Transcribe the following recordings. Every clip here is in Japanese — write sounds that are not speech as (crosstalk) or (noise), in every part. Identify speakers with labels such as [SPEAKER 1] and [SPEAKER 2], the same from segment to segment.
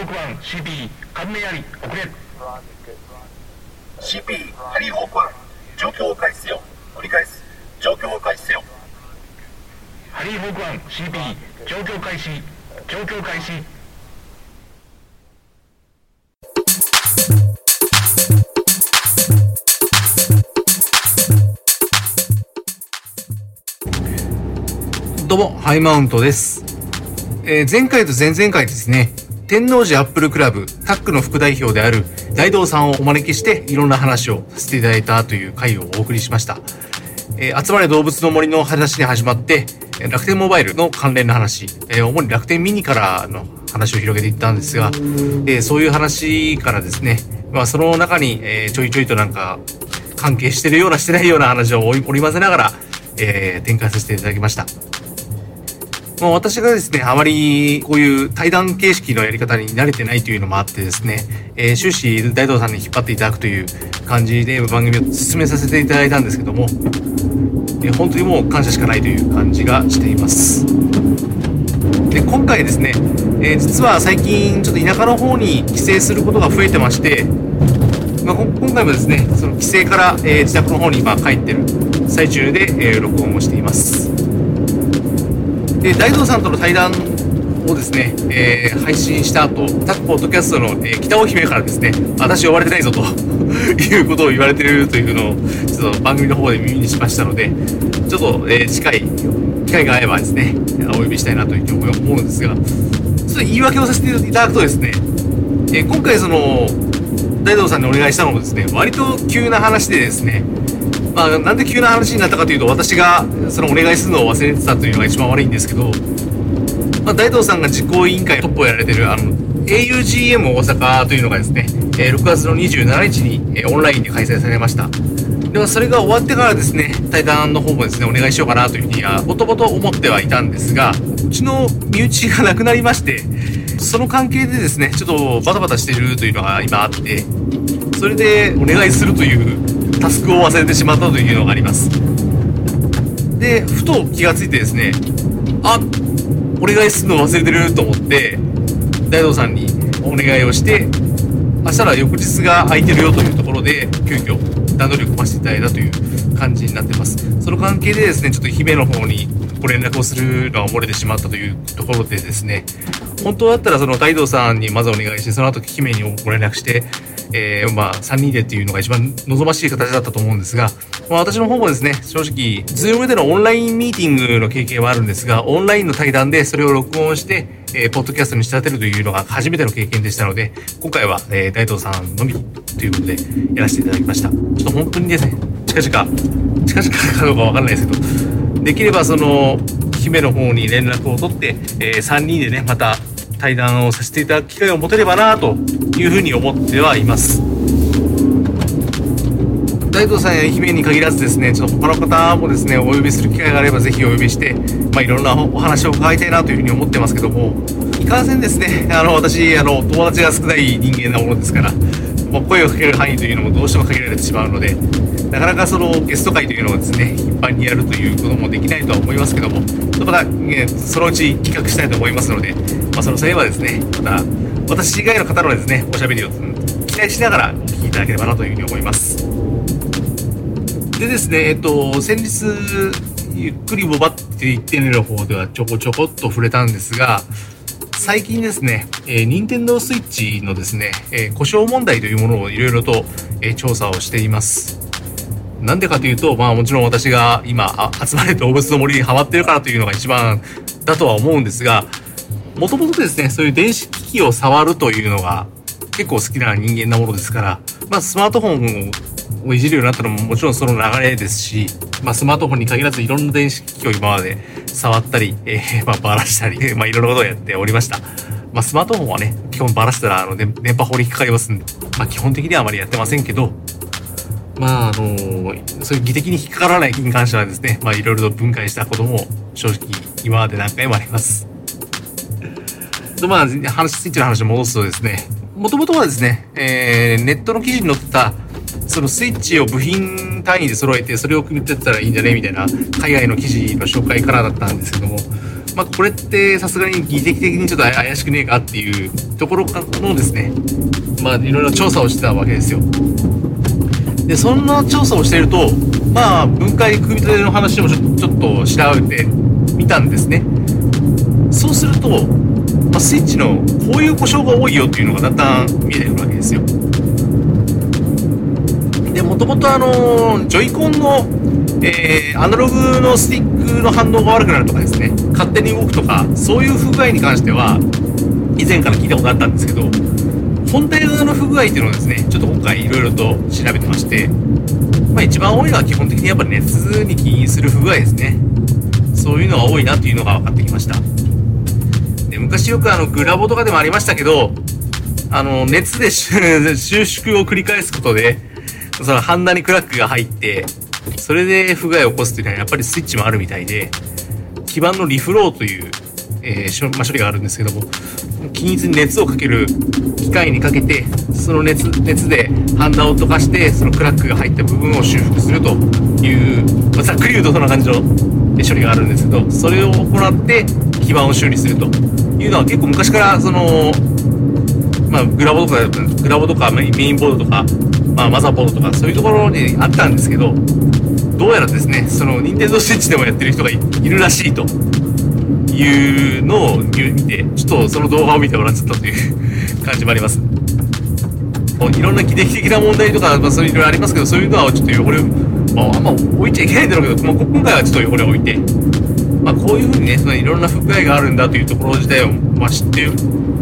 [SPEAKER 1] ホーク1 CP 関連あり遅れ
[SPEAKER 2] CP ハリーホーク1状況を開始せよ。折り返す。状況を開始せよ。
[SPEAKER 1] ハリーホーク1 CP 状況開始状況開始
[SPEAKER 3] どうも、ハイマウントです。えー前回と前々回ですね、天王寺アップルクラブタックの副代表である大道さんをお招きしていろんな話をさせていただいたという回をお送りしました。えー集まれ動物の森の話に始まって、楽天モバイルの関連の話、えー主に楽天ミニからの話を広げていったんですが、えーそういう話からですね、まあその中に、えーちょいちょいとなんか関係してるようなしてないような話を織り交ぜながら、えー展開させていただきました。まあ、私がですね、あまりこういう対談形式のやり方に慣れてないというのもあってですね、えー終始大道さんに引っ張っていただくという感じで番組を進めさせていただいたんですけども、えー本当にもう感謝しかないという感じがしています。で、今回ですね、えー実は最近ちょっと田舎の方に帰省することが増えてまして、まあ、今回もですね、その帰省から、えー自宅の方に今帰ってる最中で、えー録音をしています。で大道さんとの対談をですね、えー配信した後タッポッドキャストの、えー北尾姫からですね私呼ばれてないぞと (laughs) いうことを言われてるというのをちょっと番組の方で耳にしましたのでちょっと、えー近い機会が合えばですねお呼びしたいなというふうに思うんですがちょっと言い訳をさせていただくとですね、えー今回その大道さんにお願いしたのもですね割と急な話でですねまあ、なんで急な話になったかというと私がそのお願いするのを忘れてたというのが一番悪いんですけど、まあ、大東さんが実行委員会トップをやられてるあの augm 大阪というのがですね、え6月の27日に、えオンラインで開催されました。ではそれが終わってからですね対談の方もですねお願いしようかなというふうにはもともと思ってはいたんですがうちの身内がなくなりましてその関係でですねちょっとバタバタしてるというのが今あってそれでお願いするというタスクを忘れてしまったというのがあります。でふと気がついてですねあお願いするの忘れてると思って大道さんにお願いをして明日ら翌日が空いてるよというところで急遽段取りを組ませていただいたという感じになってます。その関係でですねちょっと姫の方にご連絡をするのが漏れてしまったというところでですね本当だったらその大道さんにまずお願いしてその後姫にご連絡してえーまあ、3人でっていうのが一番望ましい形だったと思うんですが、まあ、私の方もですね、正直、ズームでのオンラインミーティングの経験はあるんですが、オンラインの対談でそれを録音して、えーポッドキャストに仕立てるというのが初めての経験でしたので、今回は、えー大東さんのみということでやらせていただきました。ちょっと本当にですね、近々、近々かどうかわかんないですけど、できればその、姫の方に連絡を取って、え3人でね、また対談をさせていただく機会を持てればなというふうに思ってはいます。大東さんや愛媛に限らずですね、ちょっと他の方もですね、お呼びする機会があればぜひお呼びして、まあいろんなお話を伺いたいなというふうに思ってますけども、いかんせんですね、あの、私、あの、友達が少ない人間なものですから、まあ声をかける範囲というのもどうしても限られてしまうので、なかなかそのゲスト会というのをですね、頻繁にやるということもできないとは思いますけども、また、ね、そのうち企画したいと思いますので、まあその際はですね、また、私以外の方のですね、おしゃべりを期待しながらお聞きいただければなというふうに思います。でですね、えっと、先日、ゆっくりボバって言ってみる方ではちょこちょこっと触れたんですが、最近ですね、えー、任天堂スイッチのですね、えー故障問題というものをいろいろと、えー調査をしています。なんでかというと、まあもちろん私が今、あ集まれ動物の森にハマってるからというのが一番だとは思うんですが、もともとですね、そういう電子機器を触るというのが結構好きな人間なものですから、まあスマートフォンをいじるようになったのももちろんその流れですし、まあスマートフォンに限らずいろんな電子機器を今まで触ったり、えー (laughs) まあバラしたり、(laughs) まあいろんなことをやっておりました。まあスマートフォンはね、基本バラしたらあの電電波法に引っかかりますんで、まあ基本的にはあまりやってませんけど、まああのそういう技的に引っかからないに関してはですね、まあいろいろと分解したことも正直今まで何回もあります。とまあ、話、スイッチの話を戻すとですね、もともとはですね、えーネットの記事に載った、そのスイッチを部品単位で揃えて、それを組み立てたらいいんじゃね？みたいな、海外の記事の紹介からだったんですけども、まあ、これってさすがに技術的にちょっと怪しくねえかっていうところのですね、まあ、いろいろ調査をしてたわけですよ。で、そんな調査をしていると、まあ、分解組み立ての話をちょちょっと調べてみたんですね。そうすると、まあ、スイッチのこういう故障が多いよっていうのがだんだん見えてくるわけですよ。で、もともとあの、ジョイコンの、えー、アナログのスティックの反応が悪くなるとかですね、勝手に動くとか、そういう不具合に関しては、以前から聞いたことあったんですけど、本体側の不具合っていうのをですね、ちょっと今回いろいろと調べてまして、まあ一番多いのは基本的にやっぱり熱に起因する不具合ですね。そういうのが多いなというのが分かってきました。で昔よくあのグラボとかでもありましたけど、あの熱で収縮を繰り返すことで、そのハンダにクラックが入って、それで不具合を起こすっていうのはやっぱりスイッチもあるみたいで、基板のリフローという、えーまあ、処理があるんですけども、均一に熱をかける機械にかけて、その熱、熱でハンダを溶かして、そのクラックが入った部分を修復するという、ま、ざっくり言うとそんな感じの処理があるんですけど、それを行って基板を修理するというのは結構昔からその、まあ、グラボとか、グラボとかメインボードとか、まあ、マザーボードとか、そういうところにあったんですけど、どうやらですね、その、ニンテンドースイッチでもやってる人がいるらしいというのを見て、ちょっとその動画を見て笑っちゃったという (laughs) 感じもあります。いろんな技的的な問題とか、まあ、そういういろいろありますけど、そういうのはちょっと汚れ、まあ、あんま置いちゃいけないんだろうけど、まあ、今回はちょっと汚れを置いて、まあ、こういうふうにね、そのいろんな不具合があるんだというところ自体を、まあ、知って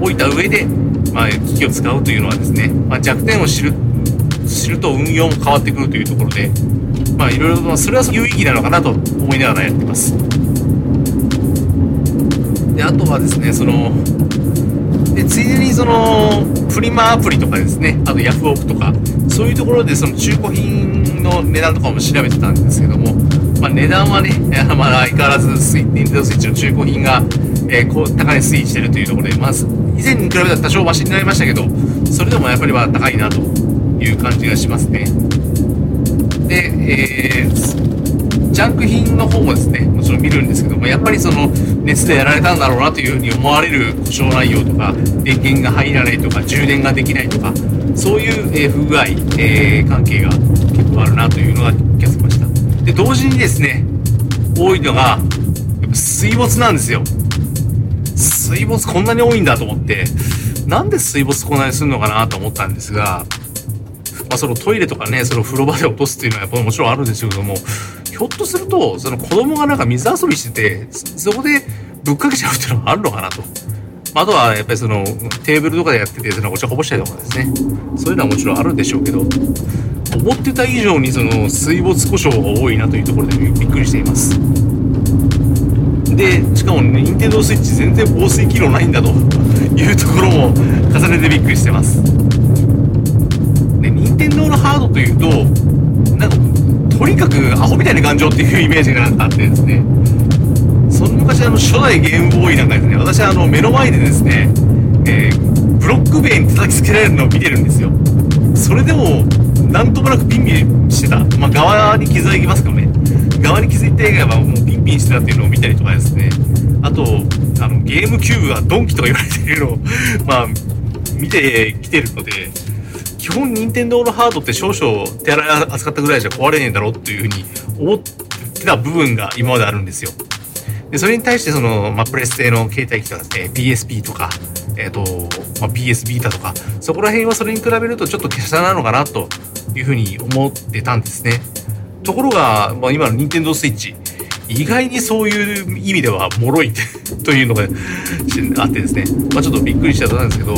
[SPEAKER 3] おいた上で、まあ、機器を使うというのはですね、まあ、弱点を知る、知ると運用も変わってくるというところで、まあ、いろいろと、それは有意義なのかなと思いながらやってます。で、あとはですね、その、で、ついでにその、フリマアプリとかですね、あとヤフオクとか、そういうところでその中古品の値段とかも調べてたんですけども、まあ、値段はね、(laughs) まだ相変わらずスイ、ニンテンドスイッチの中古品が、えー、こう、高値推移してるというところで、まず、以前に比べたら多少マシになりましたけど、それでもやっぱりまあ高いなという感じがしますね。で、えー、ジャンク品の方もですね、もちろん見るんですけども、やっぱりその、熱でやられたんだろうなというふうに思われる故障内容とか、電源が入らないとか、充電ができないとか、そういう、え、不具合、えー、関係が結構あるなというのが気がつきました。で、同時にですね、多いのが、やっぱ水没なんですよ。水没こんなに多いんだと思って、なんで水没こんなにするのかなと思ったんですが、まあ、そのトイレとかね、その風呂場で落とすっていうのはやっぱもちろんあるんですけども、ひょっとすると、その子供がなんか水遊びしてて、そこでぶっかけちゃうっていうのがあるのかなと。あとはやっぱりそのテーブルとかでやってて、そのお茶こぼしたりとかですね。そういうのはもちろんあるんでしょうけど、思ってた以上にその水没故障が多いなというところでびっくりしています。で、しかもね、ニンテンドースイッチ全然防水機能ないんだというところも重ねてびっくりしてます。で、任天堂のハードというと、なんか、とにかくアホみたいな頑丈っていうイメージがあってですね、その昔あの初代ゲームボーイなんかですね、私はあの目の前でですね、えー、ブロック塀に叩きつけられるのを見てるんですよ。それでも、なんともなくピンピンしてた。まあ、側に傷はいきますけどね。側に気づいて以外はもうピンピンしてたっていうのを見たりとかですね。あと、あの、ゲームキューブはドンキとか言われているのを、まあ、見てきてるので、基本任天堂のハードって少々手洗い扱ったぐらいじゃ壊れねえだろうっていうふうに思ってた部分が今まであるんですよ。で、それに対してその、まあ、プレステの携帯機とかですね、PSP とか、えっ、ー、と、まあ、PS ビータとか、そこら辺はそれに比べるとちょっと華奢なのかなというふうに思ってたんですね。ところが、まあ、今の任天堂スイッチ、意外にそういう意味では脆いというのが (laughs) あってですね、まあ、ちょっとびっくりしちゃったんですけど、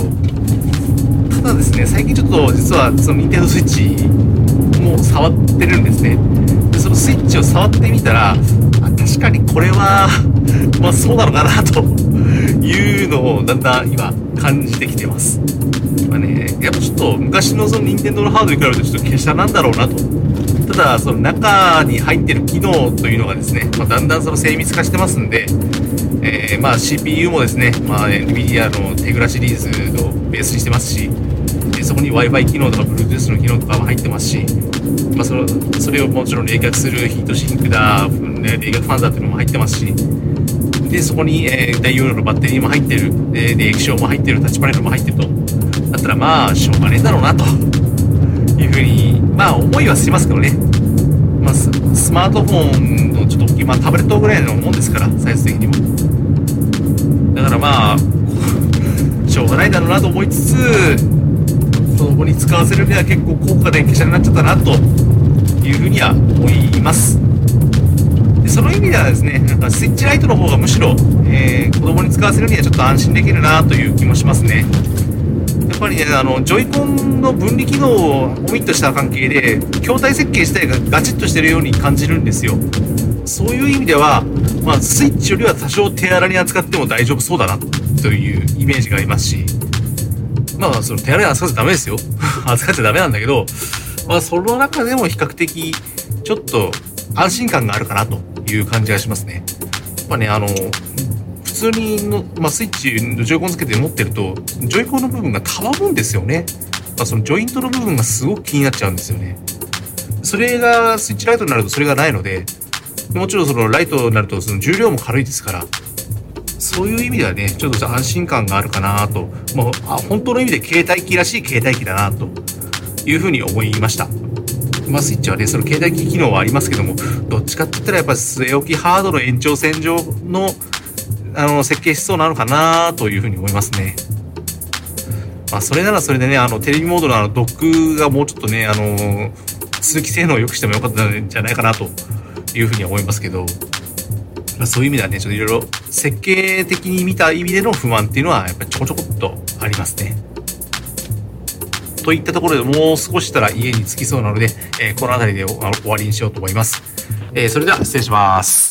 [SPEAKER 3] ただですね、最近ちょっと実はその任天堂スイッチも触ってるんですね。で、そのスイッチを触ってみたら、確かにこれは、(laughs) まあそうなのかなというのをだんだん今感じてきてます。まあね、やっぱちょっと昔のその任天堂のハードに比べるとちょっと華奢なんだろうなと。ただ、その中に入ってる機能というのがですね、まあ、だんだんその精密化してますんで、えー、まあ CPU もですね、まあ NVIDIA のテグラシリーズをベースにしてますし、そこに Wi-Fi 機能とか Bluetooth の機能とかも入ってますし、まあ、そのそれをもちろん冷却するヒートシンクだ、ね、冷却ファンだっていうのも入ってますし、で、そこに、えー、大容量のバッテリーも入ってる、えー、で、液晶も入ってる、タッチパネルも入ってると。だったら、まあ、しょうがねえだろうな、というふうに、まあ、思いはしますけどね。まあ、ススマートフォンのちょっと大きい、まあ、タブレットぐらいのもんですから、サイズ的にも。だからまあ、しょうがないだろうなと思いつつ、子供に使わせるには結構高価で華奢になっちゃったな、というふうには思います。その意味ではですね、なんかスイッチライトの方がむしろ、えー、子供に使わせるにはちょっと安心できるなという気もしますね。やっぱりね、あの、ジョイコンの分離機能をオミットした関係で、筐体設計自体がガチッとしてるように感じるんですよ。そういう意味では、まあ、スイッチよりは多少手荒に扱っても大丈夫そうだな、というイメージがありますし、まあ、その手荒に扱っちゃダメですよ。(laughs) 扱っちゃダメなんだけど、まあ、その中でも比較的、ちょっと安心感があるかなという感じがしますね。まあね、あの、普通にの、まあ、スイッチのジョイコンつけて持ってると、ジョイコンの部分がたわむんですよね。まあ、そのジョイントの部分がすごく気になっちゃうんですよね。それが、スイッチライトになるとそれがないので、もちろんそのライトになるとその重量も軽いですから、そういう意味ではね、ちょっと安心感があるかなと、もう、あ、本当の意味で携帯機らしい携帯機だなというふうに思いました。まスイッチはね、その携帯機機能はありますけども、どっちかって言ったらやっぱ据え置きハードの延長線上の、あの、設計しそうなのかなというふうに思いますね。まあ、それならそれでね、あの、テレビモードのあの、ドックがもうちょっとね、あの、通気性能を良くしてもよかったんじゃないかなというふうに思いますけど、まあ、そういう意味ではね、ちょっといろいろ設計的に見た意味での不安っていうのは、やっぱりちょこちょこっとありますね。といったところでもう少したら家に着きそうなので、えー、この辺りで終わりにしようと思います。えー、それでは失礼します。